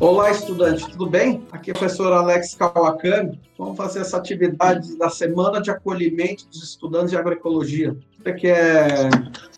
Olá, estudante, tudo bem? Aqui é o professor Alex Kawakami. Vamos fazer essa atividade da Semana de Acolhimento dos Estudantes de Agroecologia. Você que é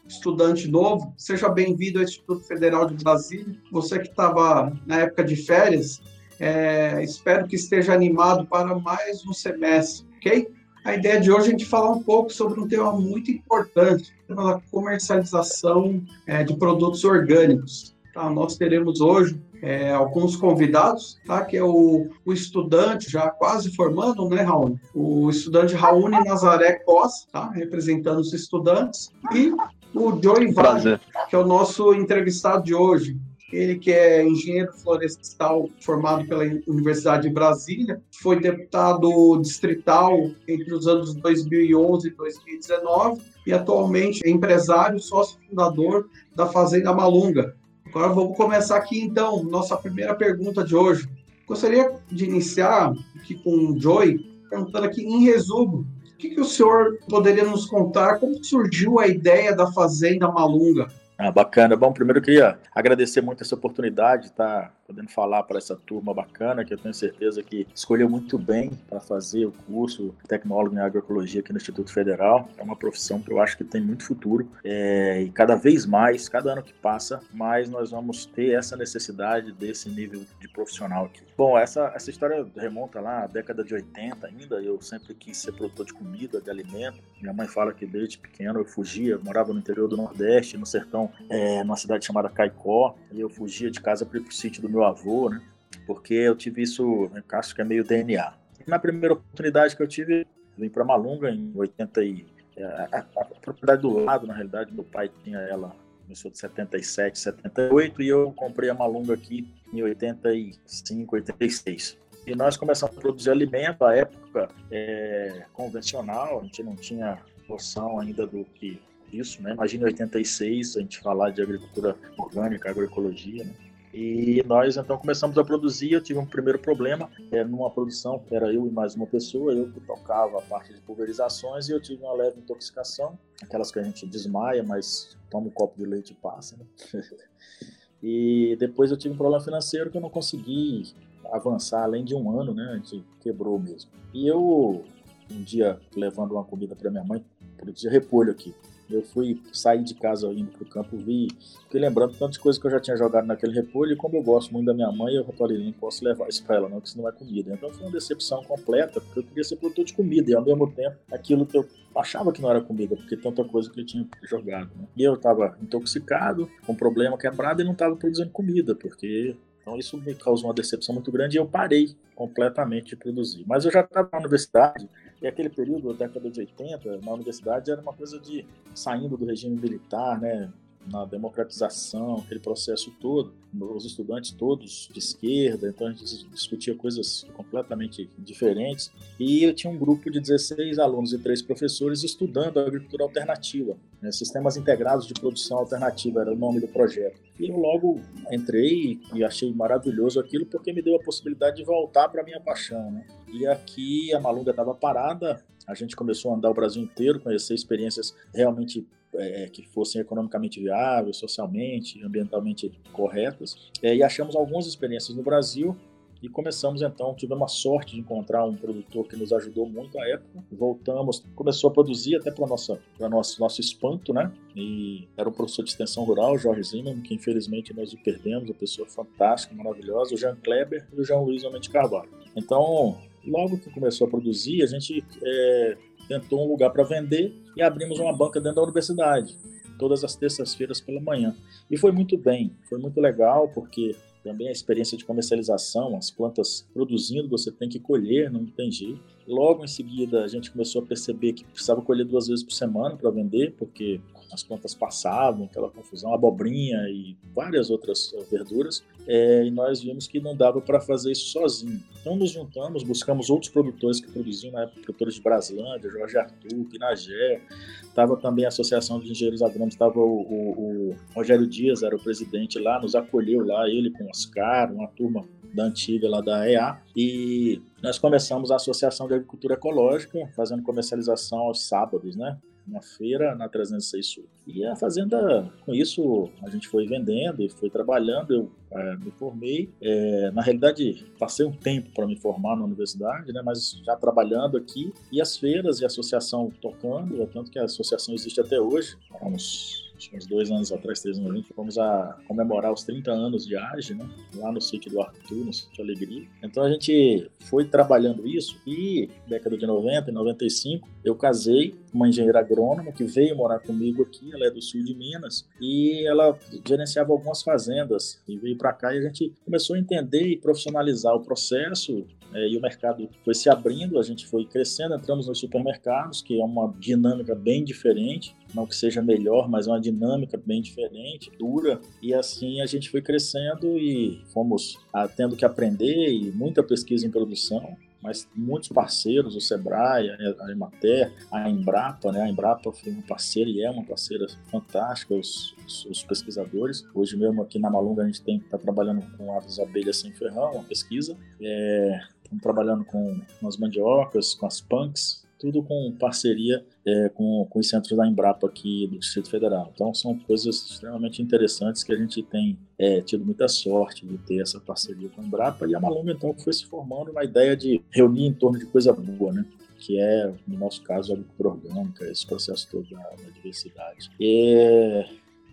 estudante novo, seja bem-vindo ao Instituto Federal de Brasília. Você que estava na época de férias, é, espero que esteja animado para mais um semestre, ok? A ideia de hoje é a gente falar um pouco sobre um tema muito importante, a comercialização é, de produtos orgânicos. Tá? Nós teremos hoje é, alguns convidados, tá? que é o, o, estudante já quase formando, né, Raul? O estudante Raul Nazaré Costa, tá? representando os estudantes, e o Joey Vale, que é o nosso entrevistado de hoje. Ele que é engenheiro florestal formado pela Universidade de Brasília, foi deputado distrital entre os anos 2011 e 2019 e atualmente é empresário, sócio fundador da Fazenda Malunga, Agora vamos começar aqui então, nossa primeira pergunta de hoje. Gostaria de iniciar aqui com o Joy, perguntando aqui em resumo, o que, que o senhor poderia nos contar, como surgiu a ideia da Fazenda Malunga? Ah, bacana. Bom, primeiro eu queria agradecer muito essa oportunidade de estar podendo falar para essa turma bacana, que eu tenho certeza que escolheu muito bem para fazer o curso tecnólogo em agroecologia aqui no Instituto Federal. É uma profissão que eu acho que tem muito futuro é, e cada vez mais, cada ano que passa, mais nós vamos ter essa necessidade desse nível de profissional aqui. Bom, essa, essa história remonta lá à década de 80 ainda. Eu sempre quis ser produtor de comida, de alimento. Minha mãe fala que desde pequeno eu fugia, morava no interior do Nordeste, no sertão é, numa cidade chamada Caicó, e eu fugia de casa para ir para o sítio do meu avô, né? Porque eu tive isso, né, acho que é meio DNA. Na primeira oportunidade que eu tive, vim para Malunga em 80 e é, a, a, a, propriedade do lado, na realidade, meu pai tinha ela começou de 77, 78 e eu comprei a Malunga aqui em 85, 86. E nós começamos a produzir alimento à época é, convencional, a gente não tinha noção ainda do que isso, né? Imagina 86, a gente falar de agricultura orgânica, agroecologia, né? E nós então começamos a produzir. Eu tive um primeiro problema, era numa produção, era eu e mais uma pessoa, eu que tocava a parte de pulverizações e eu tive uma leve intoxicação, aquelas que a gente desmaia, mas toma um copo de leite e passa, né? e depois eu tive um problema financeiro que eu não consegui avançar além de um ano, né? A gente quebrou mesmo. E eu, um dia, levando uma comida para minha mãe, produzia repolho aqui. Eu fui sair de casa indo pro campo, vi, fiquei lembrando tantas coisas que eu já tinha jogado naquele repolho, e como eu gosto muito da minha mãe, eu falei, não posso levar isso para ela não, porque senão é comida. Então foi uma decepção completa, porque eu queria ser produtor de comida, e ao mesmo tempo aquilo que eu achava que não era comida, porque tanta coisa que eu tinha jogado. Né? E eu estava intoxicado, com problema quebrado, e não estava produzindo comida, porque então isso me causou uma decepção muito grande e eu parei completamente de produzir. Mas eu já estava na universidade, e aquele período, da década de 80, na universidade era uma coisa de saindo do regime militar, né? Na democratização, aquele processo todo, os estudantes todos de esquerda, então a gente discutia coisas completamente diferentes. E eu tinha um grupo de 16 alunos e três professores estudando a agricultura alternativa, né? sistemas integrados de produção alternativa era o nome do projeto. E eu logo entrei e achei maravilhoso aquilo porque me deu a possibilidade de voltar para minha paixão. Né? E aqui a Malunga estava parada, a gente começou a andar o Brasil inteiro, conhecer experiências realmente é, que fossem economicamente viáveis, socialmente, ambientalmente corretas. É, e achamos algumas experiências no Brasil e começamos então, tivemos a sorte de encontrar um produtor que nos ajudou muito à época. Voltamos, começou a produzir até para nossa para nosso nosso espanto, né? E era um professor de extensão rural, Jorge Zimmermann, que infelizmente nós o perdemos, uma pessoa fantástica, maravilhosa, o Jean Kleber e o João Luiz Almente Carvalho. Então, logo que começou a produzir, a gente é, tentou um lugar para vender e abrimos uma banca dentro da universidade, todas as terças-feiras pela manhã. E foi muito bem, foi muito legal, porque também a experiência de comercialização, as plantas produzindo, você tem que colher, não tem jeito. Logo em seguida, a gente começou a perceber que precisava colher duas vezes por semana para vender, porque as plantas passavam, aquela confusão, abobrinha e várias outras eh, verduras, é, e nós vimos que não dava para fazer isso sozinho. Então nos juntamos, buscamos outros produtores que produziam na época, produtores de Braslândia, Jorge Arthur, Pinagé, estava também a Associação de Engenheiros Agrônomos, estava o, o, o, Rogério Dias, era o presidente lá, nos acolheu lá, ele com Oscar, uma turma da antiga lá da EA, e nós começamos a Associação de Agricultura Ecológica, fazendo comercialização aos sábados, né? Uma feira na 306 Sul. E a fazenda, com isso, a gente foi vendendo e foi trabalhando. Eu é, me formei. É, na realidade, passei um tempo para me formar na universidade, né, mas já trabalhando aqui. E as feiras e a associação tocando, tanto que a associação existe até hoje, há uns uns dois anos atrás, três anos, fomos a comemorar os 30 anos de AGE, né? Lá no sítio do Arthur, no sítio Alegria. Então a gente foi trabalhando isso e, década de 90 e 95, eu casei com uma engenheira agrônoma que veio morar comigo aqui, ela é do sul de Minas, e ela gerenciava algumas fazendas e veio para cá e a gente começou a entender e profissionalizar o processo é, e o mercado foi se abrindo, a gente foi crescendo, entramos nos supermercados, que é uma dinâmica bem diferente, não que seja melhor, mas uma dinâmica bem diferente, dura, e assim a gente foi crescendo e fomos ah, tendo que aprender e muita pesquisa em produção, mas muitos parceiros, o Sebrae, a Emater, a Embrapa, né? A Embrapa foi uma parceira e é uma parceira fantástica, os, os, os pesquisadores. Hoje mesmo aqui na Malunga a gente está trabalhando com aves abelhas sem ferrão, uma pesquisa. É, estamos trabalhando com as mandiocas, com as punks, tudo com parceria é, com, com os centros da Embrapa aqui do Distrito Federal. Então são coisas extremamente interessantes que a gente tem é, tido muita sorte de ter essa parceria com a Embrapa e a Malunga então foi se formando na ideia de reunir em torno de coisa boa, né? que é, no nosso caso, a agricultura orgânica, esse processo todo da, da diversidade. E,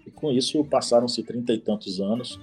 e com isso passaram-se trinta e tantos anos,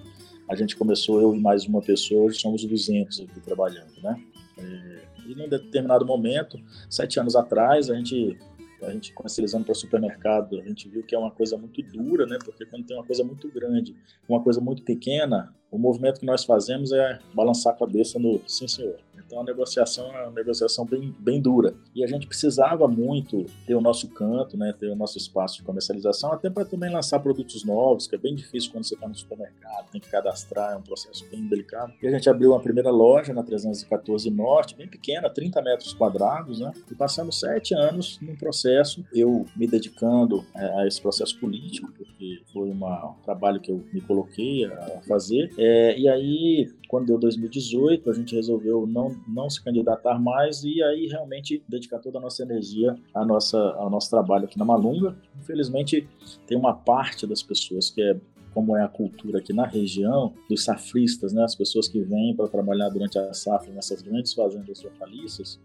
a gente começou, eu e mais uma pessoa, hoje somos 200 aqui trabalhando, né? É, e num determinado momento, sete anos atrás, a gente a gente comercializando para supermercado, a gente viu que é uma coisa muito dura, né? Porque quando tem uma coisa muito grande, uma coisa muito pequena, o movimento que nós fazemos é balançar a cabeça no sim, senhor. Então a negociação é uma negociação bem, bem dura. E a gente precisava muito ter o nosso canto, né, ter o nosso espaço de comercialização, até para também lançar produtos novos, que é bem difícil quando você está no supermercado, tem que cadastrar, é um processo bem delicado. E a gente abriu uma primeira loja na 314 Norte, bem pequena, 30 metros quadrados, né? E passamos sete anos num processo, eu me dedicando a, a esse processo político, porque foi uma, um trabalho que eu me coloquei a fazer. É, e aí quando deu 2018, a gente resolveu não, não se candidatar mais e aí realmente dedicar toda a nossa energia à nossa, ao nosso trabalho aqui na Malunga. Infelizmente, tem uma parte das pessoas que é como é a cultura aqui na região, dos safristas, né, as pessoas que vêm para trabalhar durante a safra nessas grandes fazendas hortaliças,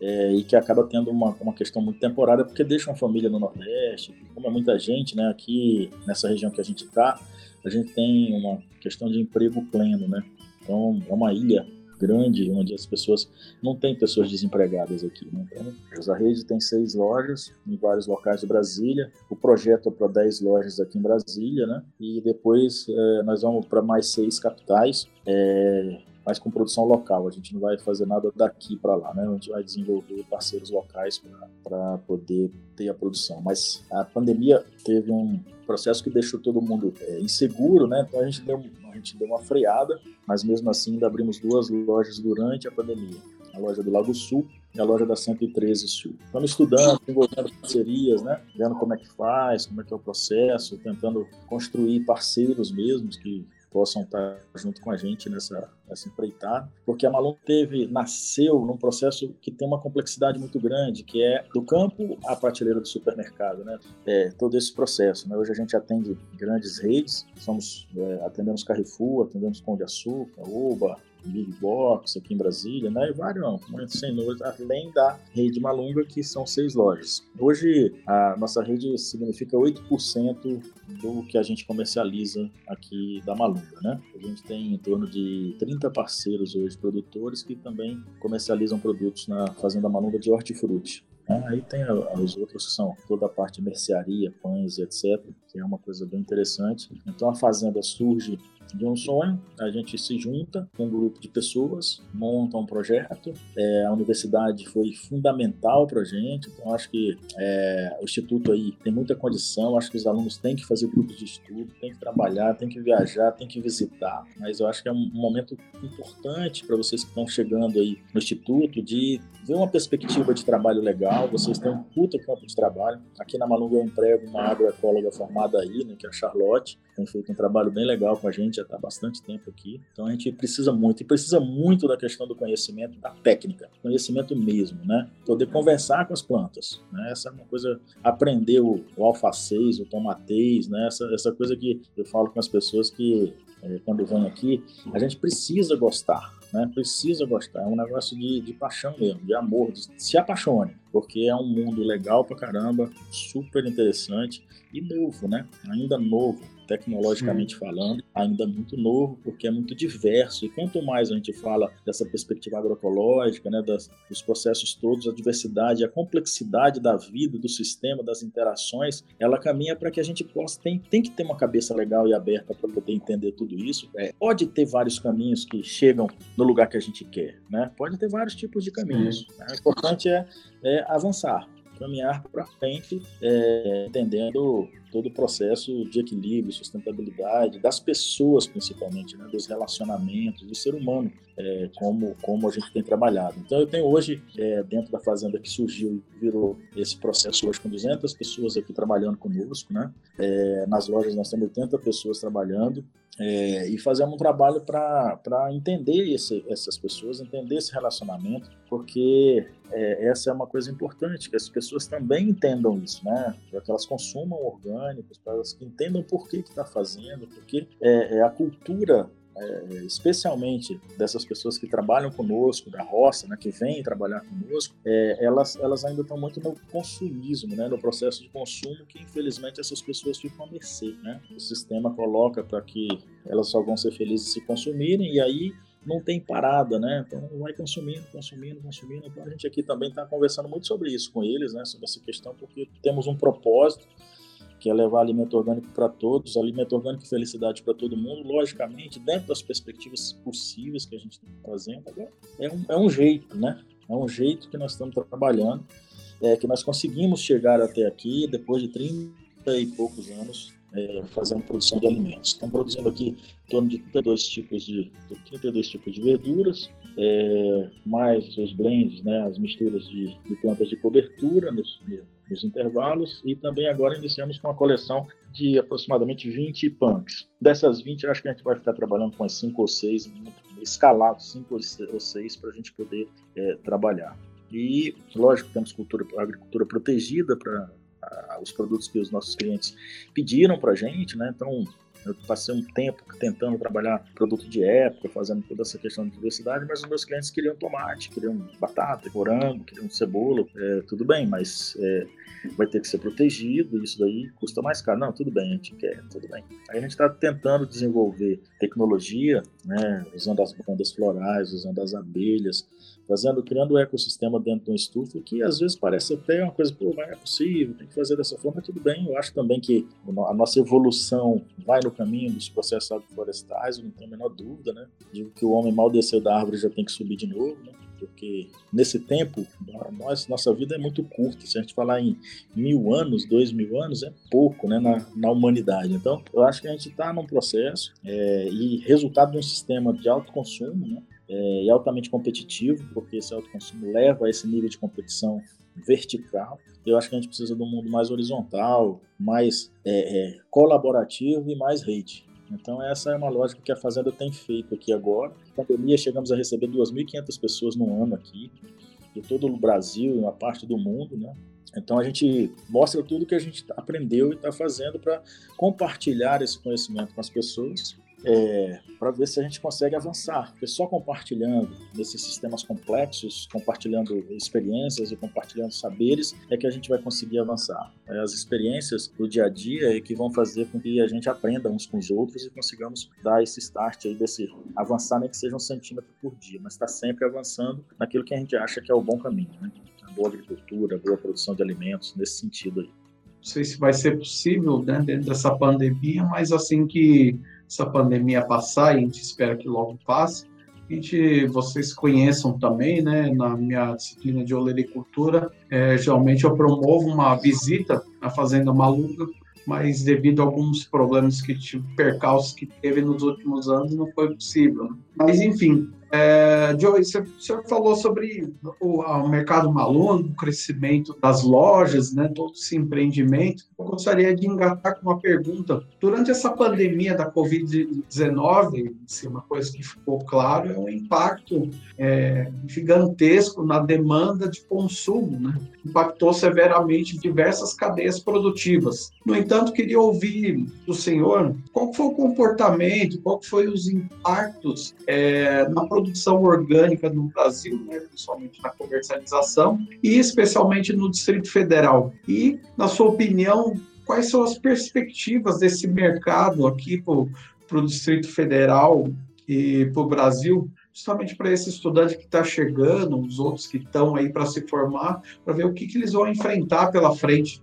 é, e que acaba tendo uma, uma questão muito temporária, porque deixa uma família no Nordeste, como é muita gente, né, aqui nessa região que a gente está, a gente tem uma questão de emprego pleno, né, então, é uma ilha grande onde as pessoas não tem pessoas desempregadas aqui. Né? Então, a rede tem seis lojas em vários locais de Brasília. O projeto é para dez lojas aqui em Brasília, né? E depois é, nós vamos para mais seis capitais. É, mas com produção local. A gente não vai fazer nada daqui para lá, né? A gente vai desenvolver parceiros locais para poder ter a produção. Mas a pandemia teve um processo que deixou todo mundo é, inseguro, né? Então a gente, deu, a gente deu uma freada, mas mesmo assim ainda abrimos duas lojas durante a pandemia. A loja do Lago Sul e a loja da 113 Sul. Estamos estudando, desenvolvendo parcerias, né? Vendo como é que faz, como é que é o processo, tentando construir parceiros mesmos que possam estar junto com a gente nessa, nessa empreitada, porque a Malon teve, nasceu num processo que tem uma complexidade muito grande, que é do campo à prateleira do supermercado, né? É, todo esse processo, né? Hoje a gente atende grandes redes, somos, é, atendemos Carrefour, atendemos Pão de Açúcar, Oba, Big Box aqui em Brasília, né? E vários, sem números, além da rede Malunga, que são seis lojas. Hoje, a nossa rede significa 8% do que a gente comercializa aqui da Malunga, né? A gente tem em torno de 30 parceiros hoje, produtores, que também comercializam produtos na Fazenda Malunga de hortifruti. Né? Aí tem os outros que são toda a parte de mercearia, pães, etc., que é uma coisa bem interessante. Então a fazenda surge de um sonho, a gente se junta com um grupo de pessoas, monta um projeto. É, a universidade foi fundamental para a gente, então acho que é, o Instituto aí tem muita condição, acho que os alunos têm que fazer grupos de estudo, têm que trabalhar, têm que viajar, têm que visitar. Mas eu acho que é um momento importante para vocês que estão chegando aí no Instituto de ver uma perspectiva de trabalho legal, vocês têm um puta campo de trabalho. Aqui na Malunga eu emprego uma agroecóloga formada aí, né, que é a Charlotte, tem feito um trabalho bem legal com a gente gente já está há bastante tempo aqui, então a gente precisa muito, e precisa muito da questão do conhecimento, da técnica, conhecimento mesmo, né? Poder conversar com as plantas, né? Essa é uma coisa, aprender o, o alfacês, o tomatês, né? Essa, essa coisa que eu falo com as pessoas que, é, quando vêm aqui, a gente precisa gostar, né? Precisa gostar, é um negócio de, de paixão mesmo, de amor, de, se apaixone, porque é um mundo legal pra caramba, super interessante e novo, né? Ainda novo tecnologicamente Sim. falando, ainda muito novo, porque é muito diverso. E quanto mais a gente fala dessa perspectiva agroecológica, né, das, dos processos todos, a diversidade, a complexidade da vida, do sistema, das interações, ela caminha para que a gente possa, tem, tem que ter uma cabeça legal e aberta para poder entender tudo isso. É, pode ter vários caminhos que chegam no lugar que a gente quer, né? Pode ter vários tipos de caminhos. Né? O importante é, é avançar, caminhar para frente, é, entendendo todo o processo de equilíbrio, sustentabilidade, das pessoas principalmente, né, dos relacionamentos, do ser humano, é, como, como a gente tem trabalhado. Então eu tenho hoje, é, dentro da fazenda que surgiu virou esse processo hoje com 200 pessoas aqui trabalhando conosco, né? É, nas lojas nós temos 80 pessoas trabalhando, é, e fazemos um trabalho para entender esse, essas pessoas, entender esse relacionamento, porque é, essa é uma coisa importante, que as pessoas também entendam isso, né? Para que elas consumam orgânicos, para elas que entendam por que está fazendo, porque é, é a cultura é, especialmente dessas pessoas que trabalham conosco, da roça, né, que vêm trabalhar conosco, é, elas, elas ainda estão muito no consumismo, né, no processo de consumo, que infelizmente essas pessoas ficam a mercê. Né? O sistema coloca para que elas só vão ser felizes se consumirem, e aí não tem parada, né? Então vai consumindo, consumindo, consumindo. Então a gente aqui também está conversando muito sobre isso com eles, né? Sobre essa questão, porque temos um propósito que é levar alimento orgânico para todos, alimento orgânico e felicidade para todo mundo, logicamente, dentro das perspectivas possíveis que a gente está. Agora, é um, é um jeito, né? É um jeito que nós estamos trabalhando, é, que nós conseguimos chegar até aqui depois de 30 e poucos anos é, fazendo produção de alimentos. Estamos produzindo aqui em torno de 32 tipos de, 32 tipos de verduras, é, mais os blends, né, as misturas de, de plantas de cobertura nos, nos intervalos e também agora iniciamos com uma coleção de aproximadamente 20 punks. Dessas 20, acho que a gente vai ficar trabalhando com as 5 ou 6, escalados 5 ou 6 para a gente poder é, trabalhar. E, lógico, temos cultura, agricultura protegida para os produtos que os nossos clientes pediram para a gente, né? Então, eu passei um tempo tentando trabalhar produto de época, fazendo toda essa questão de diversidade, mas os meus clientes queriam tomate, queriam batata, morango, queriam cebola. É, tudo bem, mas é, vai ter que ser protegido, isso daí custa mais caro. Não, tudo bem, a gente quer, tudo bem. Aí a gente está tentando desenvolver tecnologia, né, usando as bandas florais, usando as abelhas, fazendo, criando um ecossistema dentro de uma estufa que às vezes parece até uma coisa, pô, mas é possível, tem que fazer dessa forma, tudo bem. Eu acho também que a nossa evolução vai no caminho dos processos agroflorestais, não tenho a menor dúvida, né? Digo que o homem mal desceu da árvore já tem que subir de novo, né? Porque nesse tempo, nós, nossa vida é muito curta. Se a gente falar em mil anos, dois mil anos, é pouco né, na, na humanidade. Então, eu acho que a gente está num processo é, e resultado de um sistema de alto consumo, né? é, e altamente competitivo, porque esse alto consumo leva a esse nível de competição vertical. Eu acho que a gente precisa de um mundo mais horizontal, mais é, é, colaborativo e mais rede. Então essa é uma lógica que a Fazenda tem feito aqui agora. Na pandemia chegamos a receber 2.500 pessoas no ano aqui, de todo o Brasil e uma parte do mundo, né? Então a gente mostra tudo que a gente aprendeu e está fazendo para compartilhar esse conhecimento com as pessoas é, para ver se a gente consegue avançar. Porque só compartilhando nesses sistemas complexos, compartilhando experiências e compartilhando saberes, é que a gente vai conseguir avançar. É, as experiências do dia a dia é que vão fazer com que a gente aprenda uns com os outros e consigamos dar esse start aí desse avançar, nem que seja um centímetro por dia, mas está sempre avançando naquilo que a gente acha que é o bom caminho, né? A boa agricultura, a boa produção de alimentos, nesse sentido aí. Não sei se vai ser possível, né, dentro dessa pandemia, mas assim que essa pandemia passar, e a gente espera que logo passe, a gente, vocês conheçam também, né, na minha disciplina de olericultura, é, geralmente eu promovo uma visita à Fazenda Maluca, mas devido a alguns problemas que tive, percalços que teve nos últimos anos, não foi possível. Mas, enfim, É, Joey, você, falou sobre o, o mercado malônico, o crescimento das lojas, né, todo esse empreendimento. Eu gostaria de engatar com uma pergunta. Durante essa pandemia da Covid-19, assim, uma coisa que ficou claro é um impacto é, gigantesco na demanda de consumo, né? impactou severamente diversas cadeias produtivas. No entanto, queria ouvir do senhor qual foi o comportamento, qual foi os impactos é, na produção orgânica no Brasil, né, principalmente na comercialização e especialmente no Distrito Federal. E, na sua opinião, quais são as perspectivas desse mercado aqui para o Distrito Federal e para o Brasil justamente para esse estudante que está chegando, os outros que estão aí para se formar, para ver o que, que eles vão enfrentar pela frente.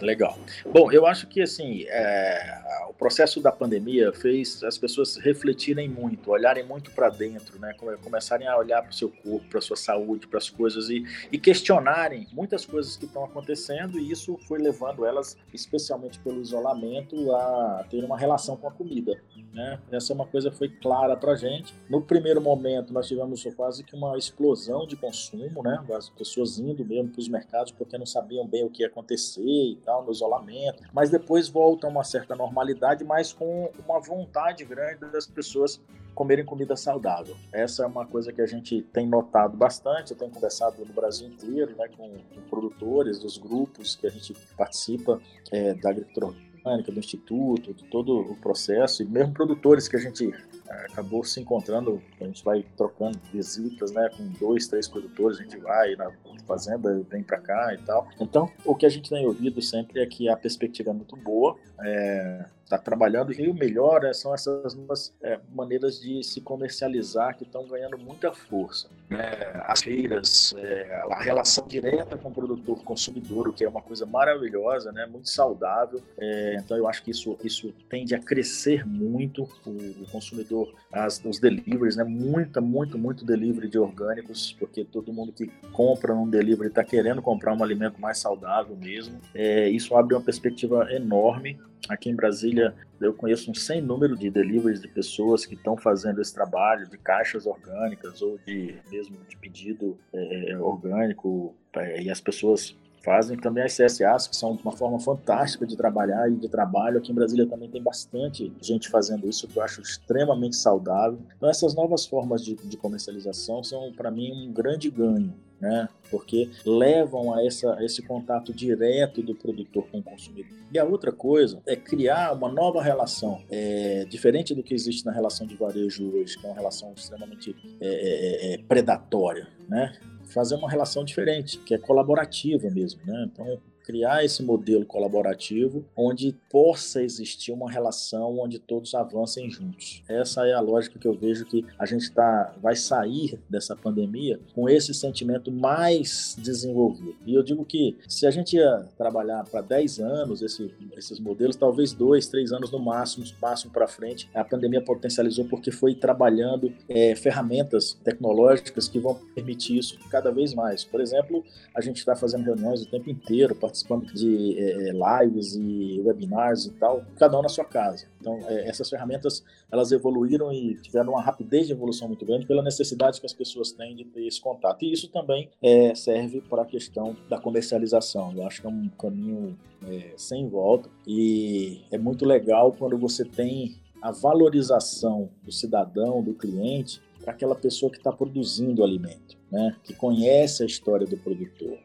Legal. Bom, eu acho que assim é, o processo da pandemia fez as pessoas refletirem muito, olharem muito para dentro, né? Começarem a olhar para o seu corpo, para sua saúde, para as coisas e, e, questionarem muitas coisas que estão acontecendo e isso foi levando elas, especialmente pelo isolamento, a ter uma relação com a comida, né? Essa é uma coisa que foi clara para gente. No primeiro momento nós tivemos quase que uma explosão de consumo, né? As pessoas indo mesmo para os mercados porque não sabiam bem o que ia acontecer tal, no isolamento, mas depois volta a uma certa normalidade, mas com uma vontade grande das pessoas comerem comida saudável. Essa é uma coisa que a gente tem notado bastante, eu tenho conversado no Brasil inteiro, né, com, com produtores dos grupos que a gente participa é, da agricultura orgânica, do instituto, de todo o processo, e mesmo produtores que a gente acabou se encontrando, a gente vai trocando visitas, né, com dois, três produtores, a gente vai na fazenda, vem para cá e tal. Então, o que a gente tem ouvido sempre é que a perspectiva é muito boa, é, está trabalhando. E o melhor é, são essas novas é, maneiras de se comercializar que estão ganhando muita força. É, as feiras, é, a relação direta com o produtor consumidor, o que é uma coisa maravilhosa, né, muito saudável. É, então eu acho que isso, isso tende a crescer muito o, o consumidor, as, os deliveries, né, muita, muito, muito delivery de orgânicos, porque todo mundo que compra num delivery está querendo comprar um alimento mais saudável mesmo. É, isso abre uma perspectiva enorme Aqui em Brasília, eu conheço um sem número de deliveries de pessoas que estão fazendo esse trabalho de caixas orgânicas ou de mesmo de pedido é, orgânico é, e as pessoas fazem também as CSAs, que são uma forma fantástica de trabalhar e de trabalho. Aqui em Brasília também tem bastante gente fazendo isso, que eu acho extremamente saudável. Então, essas novas formas de, de comercialização são, para mim, um grande ganho né? Porque levam a, essa, a esse contato direto do produtor com o consumidor. E a outra coisa é criar uma nova relação, é, diferente do que existe na relação de varejo hoje, que é uma relação extremamente é, é, é, é predatória, né? Fazer uma relação diferente, que é colaborativa mesmo, né? Então, criar esse modelo colaborativo onde possa existir uma relação onde todos avancem juntos. Essa é a lógica que eu vejo que a gente tá, vai sair dessa pandemia com esse sentimento mais desenvolvido. E eu digo que se a gente ia trabalhar para 10 anos esse, esses modelos, talvez dois, três anos no máximo, máximo para frente, a pandemia potencializou porque foi trabalhando é, ferramentas tecnológicas que vão permitir isso cada vez mais. Por exemplo, a gente está fazendo reuniões o tempo inteiro, participando de é, lives e webinars e tal, cada um na sua casa. Então, é, essas ferramentas, elas evoluíram e tiveram uma rapidez de evolução muito grande pela necessidade que as pessoas têm de ter esse contato. E isso também é, serve para a questão da comercialização. Eu acho que é um caminho é, sem volta e é muito legal quando você tem a valorização do cidadão, do cliente, para aquela pessoa que está produzindo o alimento, né? que conhece a história do produtor,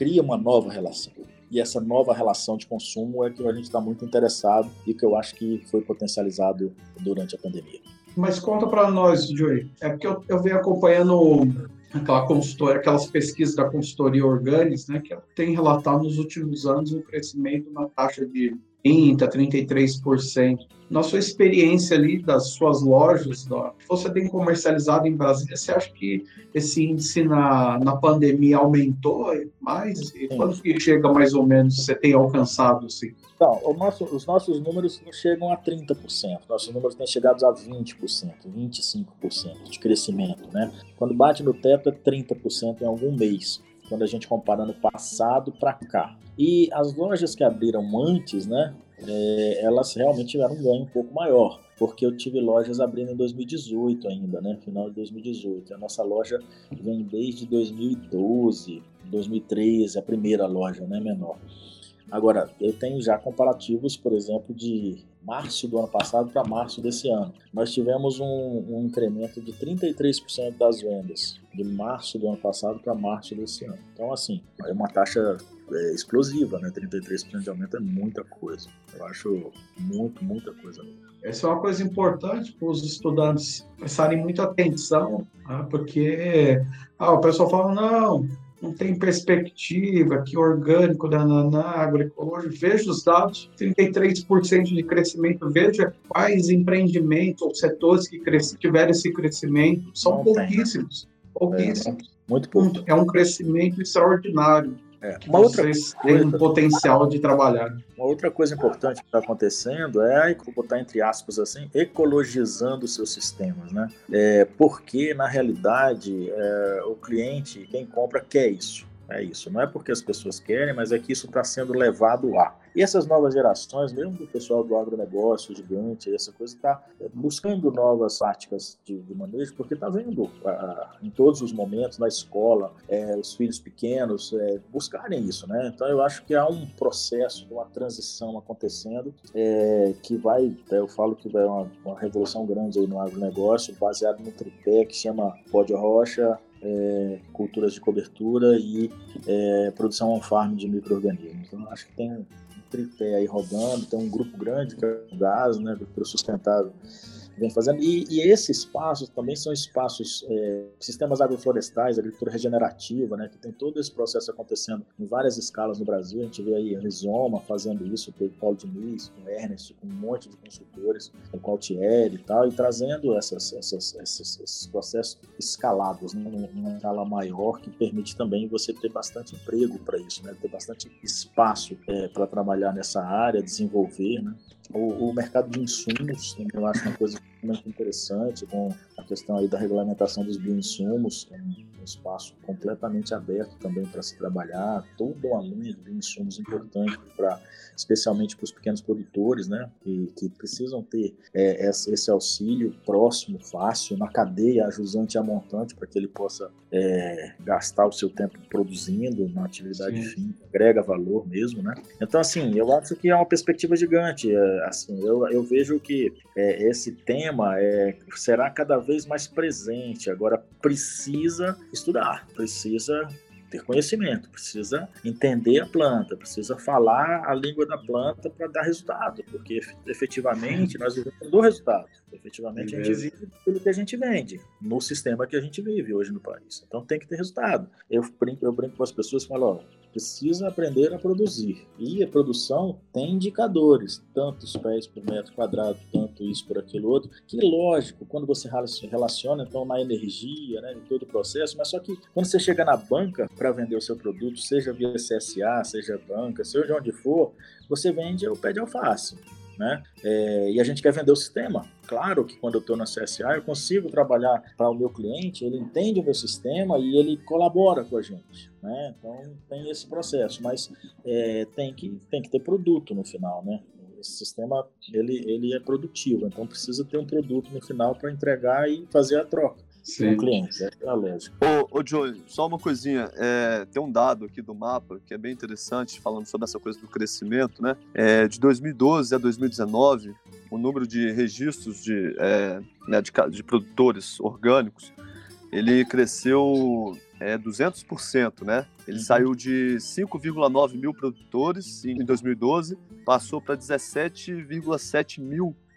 cria uma nova relação. E essa nova relação de consumo é que a gente está muito interessado e que eu acho que foi potencializado durante a pandemia. Mas conta para nós, Joey. É porque eu, eu venho acompanhando aquela consultoria, aquelas pesquisas da consultoria Organis, né, que tem relatado nos últimos anos um crescimento na taxa de 30%, 33%. Na sua experiência ali das suas lojas, você tem comercializado em Brasília, você acha que esse índice na, na pandemia aumentou mais? E quanto que chega mais ou menos, você tem alcançado assim? Então, nosso, os nossos números não chegam a 30%, nossos números têm chegado a 20%, 25% de crescimento, né? Quando bate no teto é 30% em algum mês, quando a gente compara no passado para cá. E as lojas que abriram antes, né, é, elas realmente tiveram um ganho um pouco maior, porque eu tive lojas abrindo em 2018 ainda, né? Final de 2018. A nossa loja vem desde 2012, 2013, a primeira loja, né, menor. Agora, eu tenho já comparativos, por exemplo, de março do ano passado para março desse ano. Nós tivemos um, um incremento de 33% das vendas de março do ano passado para março desse ano. Então, assim, é uma taxa é, explosiva, né? 33% de aumento é muita coisa. Eu acho muito, muita coisa. Essa é uma coisa importante para os estudantes prestarem muita atenção, né? porque ah, o pessoal fala, não, não tem perspectiva, que orgânico, na agroecológico. Veja os dados, 33% de crescimento. Veja quais empreendimentos ou setores que tiveram esse crescimento. São não pouquíssimos. Né? Pouquíssimos. É, muito pouco. É um crescimento extraordinário. É. Uma outra coisa, têm um potencial de trabalhar. Uma outra coisa importante que está acontecendo é, vou botar entre aspas assim, ecologizando os seus sistemas, né? É, porque, na realidade, é, o cliente, quem compra, quer isso. É isso. Não é porque as pessoas querem, mas é que isso está sendo levado lá. E essas novas gerações, mesmo do pessoal do agronegócio gigante, essa coisa está é, buscando novas práticas de, de manejo, porque está vendo a, em todos os momentos, na escola, é, os filhos pequenos é, buscarem isso, né? Então eu acho que há um processo, uma transição acontecendo é, que vai, eu falo que vai uma, uma revolução grande aí no agronegócio, baseado no tripé que chama pó de rocha, é, culturas de cobertura e é, produção on-farm de micro-organismos. Então, acho que tem um tripé aí rodando, tem um grupo grande que é o gás, né, agricultura sustentável, vem fazendo. E, e esses espaços também são espaços, é, sistemas agroflorestais, agricultura regenerativa, né, que tem todo esse processo acontecendo em várias escalas no Brasil. A gente vê aí Rizoma fazendo isso, com o Paulo Diniz, com o Ernest, com um monte de consultores, com o Altieri e tal, e trazendo essas, essas, esses, esses processos escalados, né, numa escala maior, que permite também você ter bastante emprego para isso, né, ter bastante espaço é, para trabalhar nessa área, desenvolver, né. O, o, mercado de insumos, eu acho uma coisa muito interessante, com a questão aí da regulamentação dos bioinsumos, um espaço completamente aberto também para se trabalhar, toda uma linha de bioinsumos importante para, especialmente para os pequenos produtores, né, que, que precisam ter é, esse, auxílio próximo, fácil, na cadeia a jusante e a montante, para que ele possa é, gastar o seu tempo produzindo na atividade Sim. fim, agrega valor mesmo, né. Então, assim, eu acho que é uma perspectiva gigante, é, assim, eu, eu vejo que é, esse tema é, será cada vez mais presente, agora precisa estudar, precisa ter conhecimento, precisa entender a planta, precisa falar a língua da planta para dar resultado, porque efetivamente nós vivemos do resultado. Efetivamente a gente vive pelo que a gente vende, no sistema que a gente vive hoje no país. Então tem que ter resultado. Eu brinco, eu brinco com as pessoas e falo, ó, precisa aprender a produzir. E a produção tem indicadores, tantos pés por metro quadrado, tanto isso por aquilo outro, que lógico, quando você relaciona então na energia, né, todo o processo, mas só que quando você chega na banca para vender o seu produto, seja via CSA, seja banca, seja onde for, você vende o pé de alface né? É, e a gente quer vender o sistema. Claro que quando eu estou na CSA, eu consigo trabalhar para o meu cliente, ele entende o meu sistema e ele colabora com a gente, né? Então tem esse processo, mas é, tem, que, tem que ter produto no final, né? Esse sistema ele, ele é produtivo, então precisa ter um produto no final para entregar e fazer a troca. Sim. com cliente, é. Ô, ô Joey, só uma coisinha. É, tem um dado aqui do mapa que é bem interessante, falando sobre essa coisa do crescimento, né? É, de 2012 a 2019, o número de registros de, é, né, de, de, produtores orgânicos, ele cresceu é, 200%, né? Ele uhum. saiu de 5,9 mil produtores em 2012, passou para 17,7 mil produtores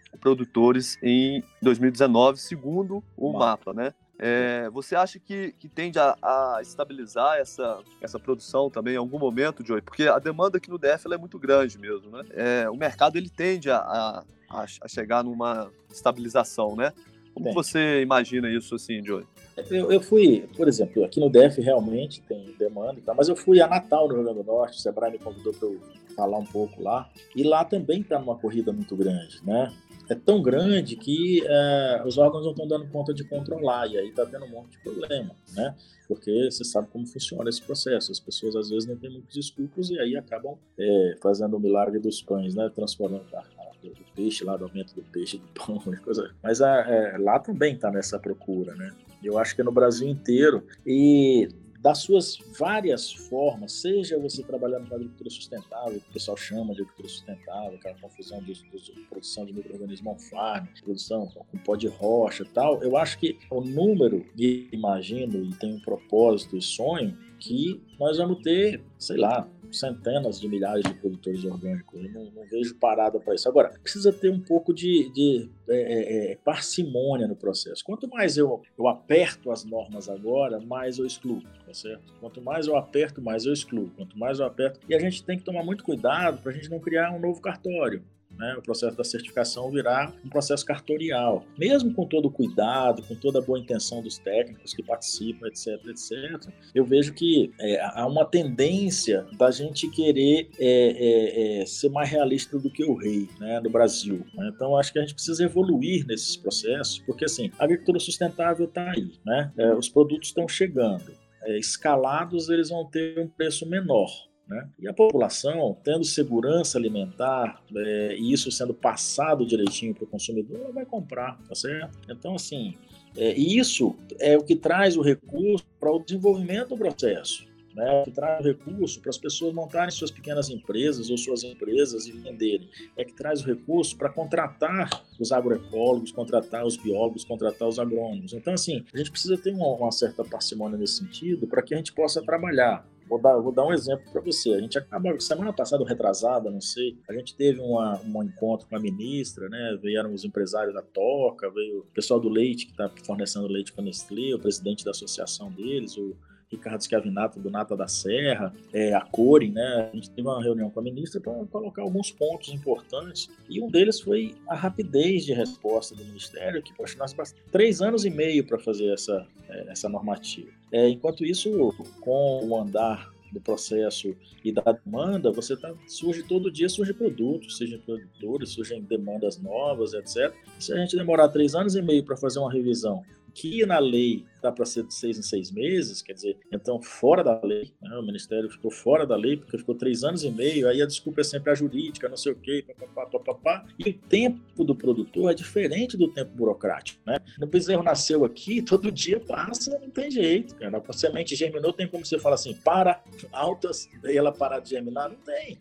em 2019, segundo o mapa, né? É, você acha que, que tende a, a, estabilizar essa, essa produção também em algum momento, Joey? Porque a demanda aqui no DF é muito grande mesmo, né? É, o mercado ele tende a, a, a, chegar numa estabilização, né? Como você imagina isso assim, Joey? Eu, eu, fui, por exemplo, aqui no DF realmente tem demanda, tá? mas eu fui a Natal, no Rio Grande do Norte, o Sebrae me convidou para eu falar um pouco lá. E lá também está numa corrida muito grande, né? É tão grande que é, os órgãos não estão dando conta de controlar, e aí está tendo um monte de problema, né? Porque você sabe como funciona esse processo. As pessoas às vezes não têm muitos escrúpulos e aí acabam é, fazendo o milagre dos pães, né? Transformando a, a, peixe lá, do aumento do peixe, do pão, coisa. Mas a, é, lá também está nessa procura, né? Eu acho que é no Brasil inteiro. E das suas várias formas, seja você trabalhando com agricultura sustentável, que o pessoal chama de agricultura sustentável, aquela confusão de, de produção de micro-organismo on farm, produção com pó de rocha e tal, eu acho que o número, e imagino, e tem um propósito e sonho, que nós vamos ter, sei lá, centenas de milhares de produtores orgânicos. Eu não, não vejo parada para isso. Agora, precisa ter um pouco de, de é, é, é, parcimônia no processo. Quanto mais eu, eu aperto as normas agora, mais eu excluo, tá certo? Quanto mais eu aperto, mais eu excluo. Quanto mais eu aperto. E a gente tem que tomar muito cuidado para a gente não criar um novo cartório né, o processo da certificação virar um processo cartorial. Mesmo com todo o cuidado, com toda a boa intenção dos técnicos que participam, etc, etc, eu vejo que é, há uma tendência da gente querer é, é, é ser mais realista do que o rei né, no Brasil. Né? Então, acho que a gente precisa evoluir nesses processos, porque assim, a agricultura sustentável está aí, né? É, os produtos estão chegando. É, escalados, eles vão ter um preço menor. Né? E a população, tendo segurança alimentar é, e isso sendo passado direitinho para o consumidor, ela vai comprar, tá certo? Então, assim, é, isso é o que traz o recurso para o desenvolvimento do processo. Né, que traz o recurso para as pessoas montarem suas pequenas empresas ou suas empresas e venderem. É que traz o recurso para contratar os agroecólogos, contratar os biólogos, contratar os agrônomos. Então, assim, a gente precisa ter uma, uma certa parcimônia nesse sentido para que a gente possa trabalhar Vou dar, vou dar um exemplo para você. A gente acaba, semana passada, retrasada, não sei, a gente teve uma, um encontro com a ministra, né? Vieram os empresários da Toca, veio o pessoal do leite, que está fornecendo leite para Nestlé, o presidente da associação deles, o Ricardo Schiavinato do Nata da Serra, é, a Corin, né? A gente teve uma reunião com a ministra para colocar alguns pontos importantes e um deles foi a rapidez de resposta do Ministério, que, poxa, nós três anos e meio para fazer essa, é, essa normativa. É, enquanto isso, com o andar do processo e da demanda, você tá, surge todo dia, surge produtos, surgem produtores, surgem demandas novas, etc. Se a gente demorar três anos e meio para fazer uma revisão que na lei dá para ser de seis em seis meses, quer dizer, então fora da lei, né? o Ministério ficou fora da lei porque ficou três anos e meio, aí a desculpa é sempre a jurídica, não sei o quê, papapá, papapá, e o tempo do produtor é diferente do tempo burocrático, né? O bezerro nasceu aqui, todo dia passa, não tem jeito, cara. A semente germinou, tem como você falar assim, para altas, e ela parar de germinar, não tem.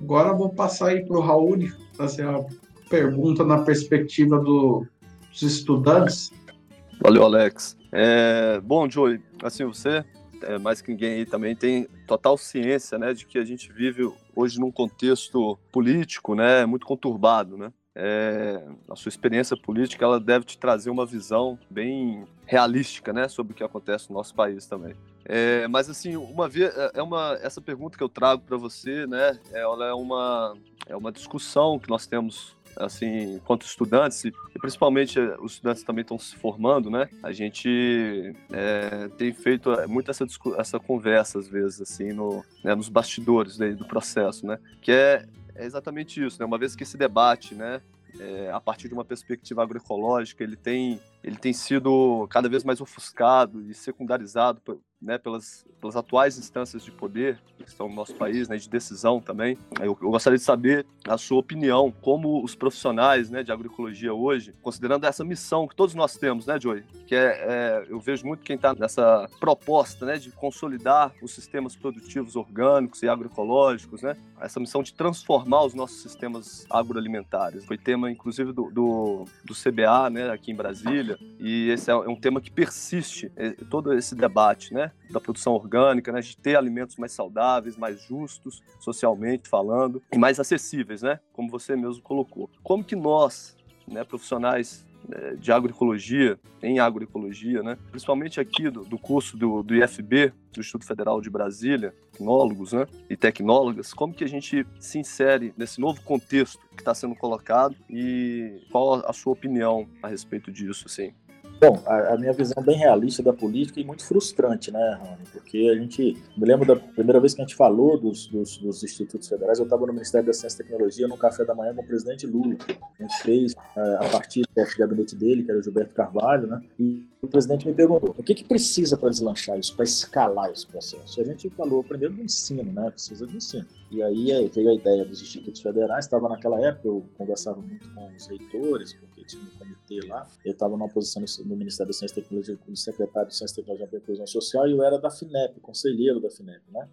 Agora vou passar aí para o Raul, fazer uma pergunta na perspectiva do, dos estudantes. Valeu, Alex. É, bom, Joey, assim, você, é, mais que ninguém aí também, tem total ciência, né, de que a gente vive hoje num contexto político, né, muito conturbado, né? É, a sua experiência política, ela deve te trazer uma visão bem realística, né, sobre o que acontece no nosso país também. É, mas assim, uma vez, é, é uma essa pergunta que eu trago para você, né, ela é uma é uma discussão que nós temos assim, enquanto estudantes, e principalmente eh, os estudantes também estão se formando, né? A gente é, tem feito eh, muito essa, essa conversa, às vezes, assim, no, né, nos bastidores do processo, né? Que é, é exatamente isso, né? Uma vez que esse debate, né, é, a partir de uma perspectiva agroecológica, ele tem, ele tem sido cada vez mais ofuscado e secundarizado né, pelas, pelas atuais instâncias de poder que estão no nosso país, né, de decisão também. Eu, eu, gostaria de saber a sua opinião, como os profissionais né, de agroecologia hoje, considerando essa missão que todos nós temos, né, Joey? Que é, é eu vejo muito quem está nessa proposta né, de consolidar os sistemas produtivos orgânicos e agroecológicos, né? Essa missão de transformar os nossos sistemas agroalimentares. Foi tema, inclusive, do, do, do CBA, né, aqui em Brasília, e esse é um tema que persiste, é, todo esse debate, né? Da produção orgânica, né? De ter alimentos mais saudáveis, mais justos, socialmente falando, e mais acessíveis, né? Como você mesmo colocou. Como que nós, né, profissionais de agroecologia, em agroecologia, né? principalmente aqui do, do curso do, do, IFB, do Instituto Federal de Brasília, tecnólogos né? e tecnólogas, como que a gente se insere nesse novo contexto que está sendo colocado e qual a sua opinião a respeito disso? Assim? Bom, a, a, minha visão bem realista da política e muito frustrante, né, Rony? Porque a gente. Me lembro da primeira vez que a gente falou dos, dos, dos institutos federais, eu estava no Ministério da Ciência e Tecnologia, no café da manhã com o presidente Lula. A gente fez é, a partir do gabinete dele, que era o Gilberto Carvalho, né? E o presidente me perguntou: o que, que precisa para deslanchar isso, para escalar esse processo? E a gente falou primeiro do ensino, né? Precisa de ensino. E aí veio a ideia dos institutos federais. Estava naquela época, eu conversava muito com os reitores, porque um comitê lá. Eu estava numa posição no Ministério da Ciência e Tecnologia como secretário de Ciência e Tecnologia a Inclusão Social e eu era da FINEP, conselheiro da FINEP, né?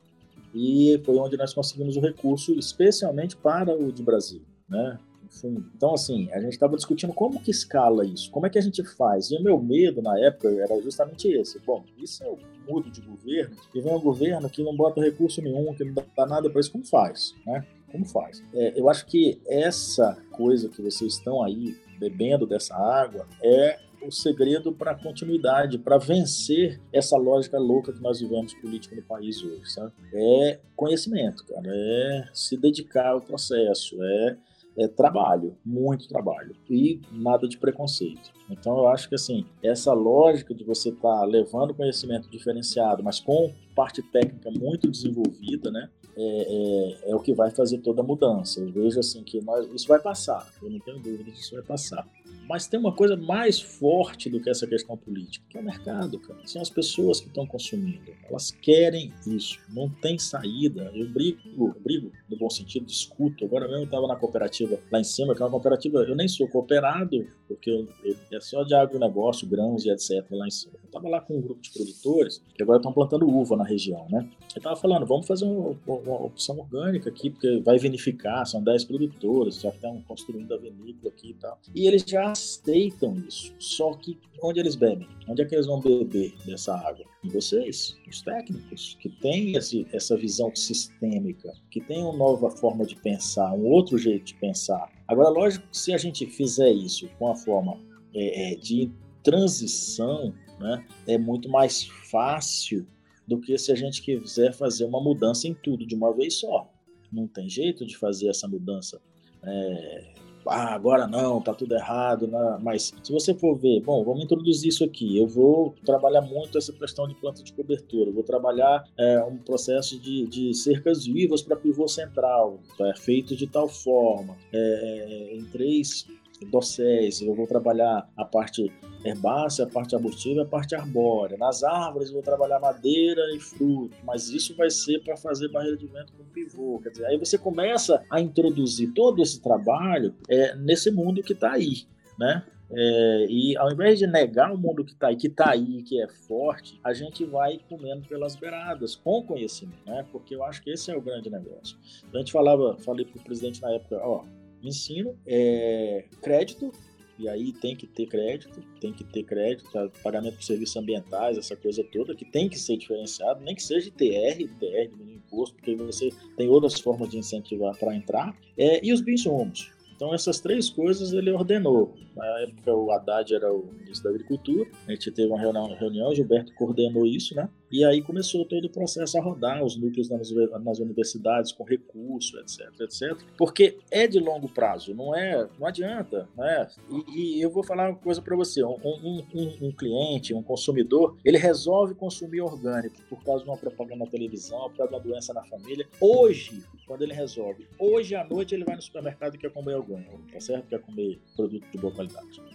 E foi onde nós conseguimos o recurso, especialmente para o de Brasil, né? Então, assim, a gente estava discutindo como que escala isso, como é que a gente faz. E o meu medo na época era justamente esse. Bom, isso é o mudo de governo, e vem um governo que não bota recurso nenhum, que não dá nada para isso, como faz, né? Como faz? É, eu acho que essa coisa que vocês estão aí bebendo dessa água é o segredo para a continuidade, para vencer essa lógica louca que nós vivemos política no país hoje, sabe? É conhecimento, cara, é se dedicar ao processo, é é trabalho, muito trabalho e nada de preconceito. Então eu acho que assim essa lógica de você estar tá levando conhecimento diferenciado, mas com parte técnica muito desenvolvida, né, é, é, é, o que vai fazer toda a mudança. Eu vejo assim que nós, isso vai passar. Eu não tenho dúvida que isso vai passar. Mas tem uma coisa mais forte do que essa questão política, que é o mercado, cara. São as pessoas que estão consumindo. Elas querem isso. Não tem saída. Eu brigo, eu brigo no bom sentido, discuto. Agora mesmo eu estava na cooperativa lá em cima, que é uma cooperativa. Eu nem sou cooperado, porque eu, eu, é só de agronegócio, grãos e etc. lá em cima. Eu estava lá com um grupo de produtores que agora estão plantando uva na região, né? Eu estava falando, vamos fazer uma, uma, opção orgânica aqui, porque vai vinificar, são 10 produtores, já estão construindo a vinícola aqui e tal. E eles já aceitam isso. Só que onde eles bebem? Onde é que eles vão beber dessa água? Em vocês, os técnicos, que têm esse, essa visão sistêmica, que têm uma nova forma de pensar, um outro jeito de pensar. Agora, lógico que se a gente fizer isso com a forma é, é, de transição, né, é muito mais fácil do que se a gente quiser fazer uma mudança em tudo de uma vez só. Não tem jeito de fazer essa mudança é, ah, agora não, tá tudo errado, né? mas se você for ver, bom, vamos introduzir isso aqui, eu vou trabalhar muito essa questão de planta de cobertura, vou trabalhar é, um processo de, de cercas vivas para pivô central, é feito de tal forma, é, é em três dosséis, eu vou trabalhar a parte herbácea, a parte arbustiva a parte arbórea. Nas árvores eu vou trabalhar madeira e fruto, mas isso vai ser para fazer barreira de vento com pivô. Quer dizer, aí você começa a introduzir todo esse trabalho é, nesse mundo que está aí, né? É, e ao invés de negar o mundo que está aí, que está aí, que é forte, a gente vai comendo pelas beiradas, com conhecimento, né? Porque eu acho que esse é o grande negócio. A gente falava, falei para o presidente na época, ó, ensino, é, crédito, e aí tem que ter crédito, tem que ter crédito, tá? pagamento por serviços ambientais, essa coisa toda, que tem que ser diferenciado, nem que seja TR, TR, diminuir imposto, porque você tem outras formas de incentivar para entrar, é, e os insumos. Então, essas três coisas ele ordenou. Na época, o Haddad era o ministro da Agricultura, a gente teve uma reunião, reunião Gilberto coordenou isso, né? E aí começou todo o processo a rodar, os núcleos nas, universidades com recurso, etc, etc. Porque é de longo prazo, não é, não adianta, né? E, e eu vou falar uma coisa para você, um, um, um, cliente, um consumidor, ele resolve consumir orgânico por causa de uma propaganda na televisão, por causa de uma doença na família. Hoje, quando ele resolve, hoje à noite ele vai no supermercado e quer comer orgânico, tá certo? Quer comer produto de boa qualidade,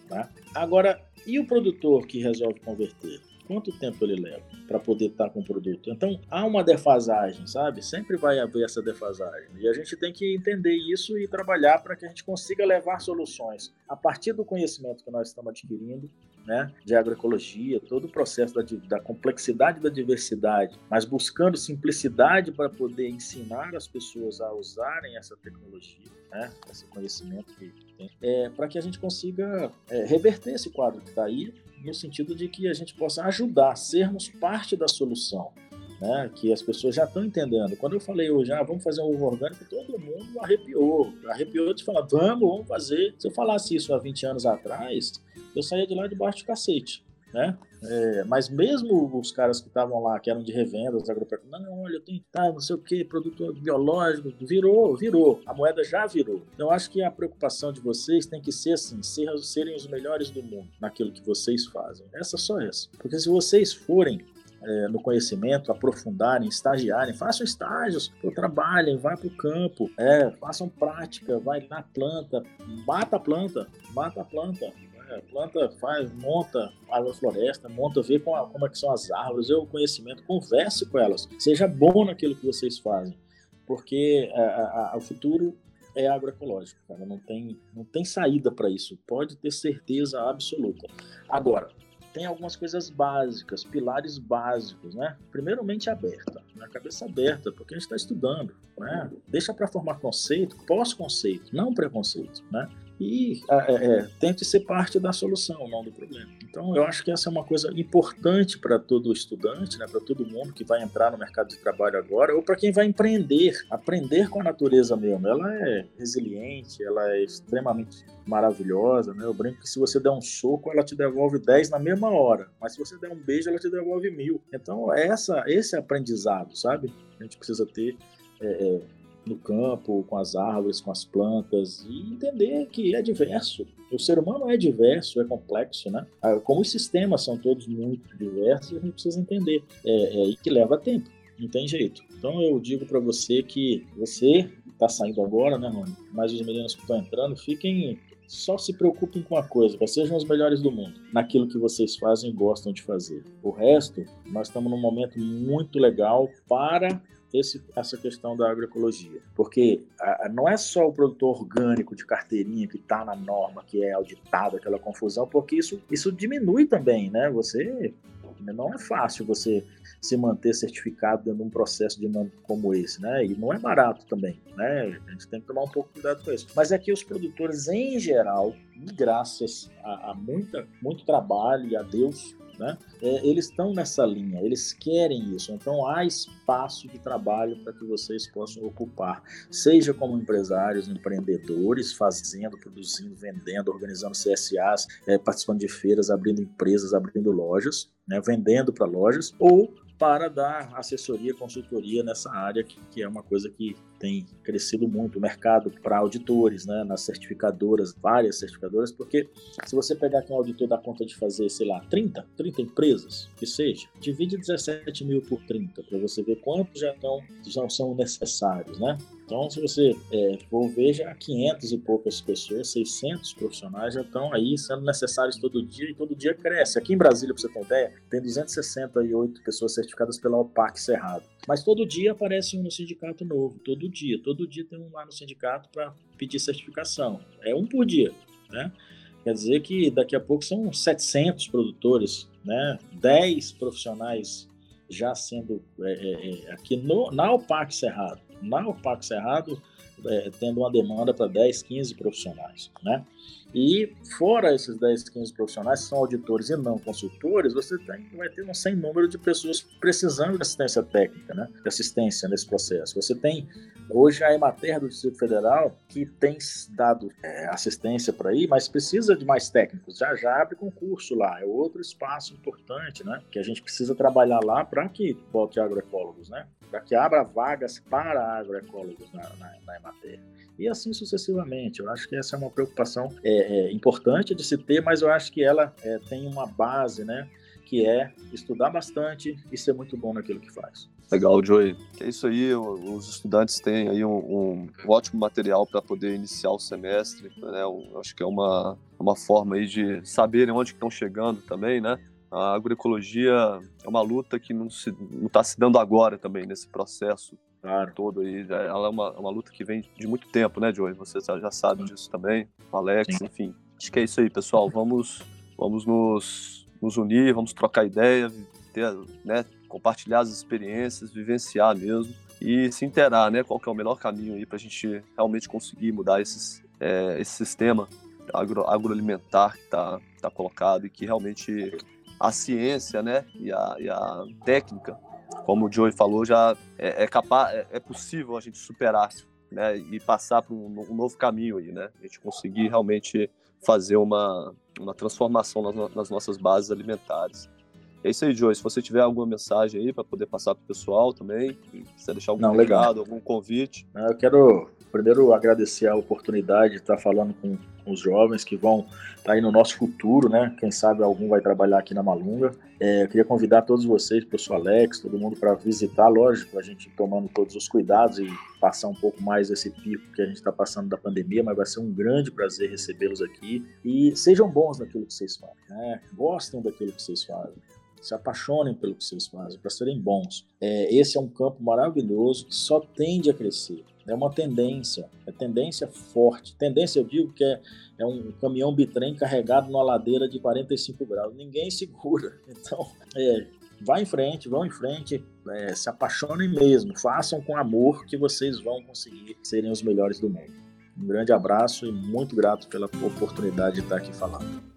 tá? Agora, e o produtor que resolve converter? quanto tempo ele leva para poder estar tá com o produto. Então, há uma defasagem, sabe? Sempre vai haver essa defasagem. E a gente tem que entender isso e trabalhar para que a gente consiga levar soluções a partir do conhecimento que nós estamos adquirindo, né, de agroecologia, todo o processo da, da complexidade da diversidade, mas buscando simplicidade para poder ensinar as pessoas a usarem essa tecnologia, né, esse conhecimento que tem, é, para que a gente consiga é, reverter esse quadro que está aí no sentido de que a gente possa ajudar, sermos parte da solução. Né, que as pessoas já estão entendendo. Quando eu falei hoje, ah, vamos fazer um ovo orgânico, todo mundo arrepiou. Arrepiou de falar, vamos, vamos fazer. Se eu falasse isso há 20 anos atrás, eu saía de lá debaixo de cacete. né? É, mas mesmo os caras que estavam lá, que eram de revendas, agropecuárias, não, olha, tenho tá, não sei o que, produto biológico, virou, virou, a moeda já virou. Então, acho que a preocupação de vocês tem que ser assim, ser, serem os melhores do mundo naquilo que vocês fazem. Essa só essa. Porque se vocês forem é, no conhecimento, aprofundarem, estagiarem, façam estágios, trabalhem, vá para o campo, é, façam prática, vai na planta, mata a planta, mata a planta, é, planta, faz, monta a floresta, monta, vê como, como é que são as árvores, vê o conhecimento, converse com elas, seja bom naquilo que vocês fazem, porque a, a, a, o futuro é agroecológico, cara, não tem, não tem saída para isso, pode ter certeza absoluta. Agora, tem algumas coisas básicas, pilares básicos, né? Primeiramente aberta, na né? cabeça aberta, porque a gente está estudando, né? Deixa para formar conceito, pós-conceito, não preconceito, né? E é, é, tente ser parte da solução, não do problema. Então, eu acho que essa é uma coisa importante para todo estudante, né, para todo mundo que vai entrar no mercado de trabalho agora, ou para quem vai empreender, aprender com a natureza mesmo. Ela é resiliente, ela é extremamente maravilhosa. Né? Eu brinco que se você der um soco, ela te devolve 10 na mesma hora, mas se você der um beijo, ela te devolve mil. Então, essa, esse aprendizado, sabe? A gente precisa ter. É, é no campo, com as árvores, com as plantas, e entender que é diverso. O ser humano é diverso, é complexo, né? Ah, como os sistemas são todos muito diversos, a gente precisa entender. É, é, e que leva tempo, não tem jeito. Então eu digo para você que você está saindo agora, né, Rony? Mas os meninos que estão entrando, fiquem só se preocupem com uma coisa, que sejam os melhores do mundo, naquilo que vocês fazem e gostam de fazer. O resto, nós estamos num momento muito legal para esse, essa questão da agroecologia. Porque a, não é só o produtor orgânico de carteirinha que está na norma, que é auditado, aquela confusão, porque isso, isso diminui também, né? Você não é fácil você se manter certificado dentro de um processo dinâmico como esse, né? E não é barato também, né? A gente tem que tomar um pouco de cuidado com isso. Mas é que os produtores, em geral, graças a, a muita, muito trabalho e a Deus, né? É, eles estão nessa linha, eles querem isso. Então há espaço de trabalho para que vocês possam ocupar, seja como empresários, empreendedores, fazendo, produzindo, vendendo, organizando CSAs, é, participando de feiras, abrindo empresas, abrindo lojas, né? vendendo para lojas, ou para dar assessoria, consultoria nessa área, que, que é uma coisa que tem crescido muito. O mercado para auditores, né, nas certificadoras, várias certificadoras, porque se você pegar aqui um auditor dá conta de fazer, sei lá, 30, 30 empresas, que seja, divide 17 mil por 30, para você ver quantos já, estão, já são necessários, né? Então, se você é, for ver, já 500 e poucas pessoas, 600 profissionais já estão aí sendo necessários todo dia e todo dia cresce. Aqui em Brasília, para você ter ideia, tem 268 pessoas certificadas pela OPAC Cerrado. Mas todo dia aparece um no sindicato novo, todo dia. Todo dia tem um lá no sindicato para pedir certificação. É um por dia, né? Quer dizer que daqui a pouco são 700 produtores, né? 10 profissionais já sendo é, é, é aqui no, na OPAC Cerrado na UPAC Cerrado, é, tendo uma demanda para 10, 15 profissionais, né? E fora esses 10, 15 profissionais que são auditores e não consultores, você tem, vai ter um sem número de pessoas precisando de assistência técnica, né? de assistência nesse processo. Você tem hoje a Emater do Distrito Federal que tem dado é, assistência para aí, mas precisa de mais técnicos. Já já abre concurso lá, é outro espaço importante, né? Que a gente precisa trabalhar lá para que volte agroecólogos, né? Para que abra vagas para agroecólogos na, na, na Emater e assim sucessivamente. Eu acho que essa é uma preocupação é, é, importante de se ter, mas eu acho que ela é, tem uma base, né? Que é estudar bastante e ser muito bom naquilo que faz. Legal, Joey. É isso aí, os estudantes têm aí um, um ótimo material para poder iniciar o semestre, né? Eu acho que é uma, uma forma aí de saberem onde estão chegando também, né? A agroecologia é uma luta que não está se, tá se dando agora também, nesse processo claro. todo aí. Ela é uma, uma luta que vem de muito tempo, né, Joey? Você já sabe disso também, Alex, Sim. enfim. Acho que é isso aí, pessoal. Vamos, vamos nos, nos unir, vamos trocar ideia, ter, né, compartilhar as experiências, vivenciar mesmo e se interar, né, qual que é o melhor caminho aí para a gente realmente conseguir mudar esses, é, esse sistema agro, agroalimentar que está tá colocado e que realmente a ciência, né, e a, e a técnica como o Joey falou, já é, é capaz, é, é, possível a gente superar, né, e passar para um, um, novo caminho aí, né, a gente conseguir realmente fazer uma, na transformação nas, nas nossas bases alimentares. É isso aí, Joe. Se você tiver alguma mensagem aí para poder passar para o pessoal também, se quiser deixar algum Não, recado, algum convite. Eu quero primeiro agradecer a oportunidade de estar falando com, com os jovens que vão estar tá aí no nosso futuro, né? Quem sabe algum vai trabalhar aqui na Malunga. É, eu queria convidar todos vocês, professor Alex, todo mundo para visitar, lógico, a gente tomando todos os cuidados e passar um pouco mais esse pico que a gente está passando da pandemia, mas vai ser um grande prazer recebê-los aqui. E sejam bons naquilo que vocês fazem, né? Gostem daquilo que vocês fazem se apaixonem pelo que vocês fazem, para serem bons. É, esse é um campo maravilhoso que só tende a crescer. É uma tendência, é tendência forte. Tendência, eu digo que é, é um caminhão bitrem carregado numa ladeira de 45 graus. Ninguém segura. Então, é, vá em frente, vão em frente, é, se apaixonem mesmo, façam com amor que vocês vão conseguir serem os melhores do mundo. Um grande abraço e muito grato pela oportunidade de estar aqui falando.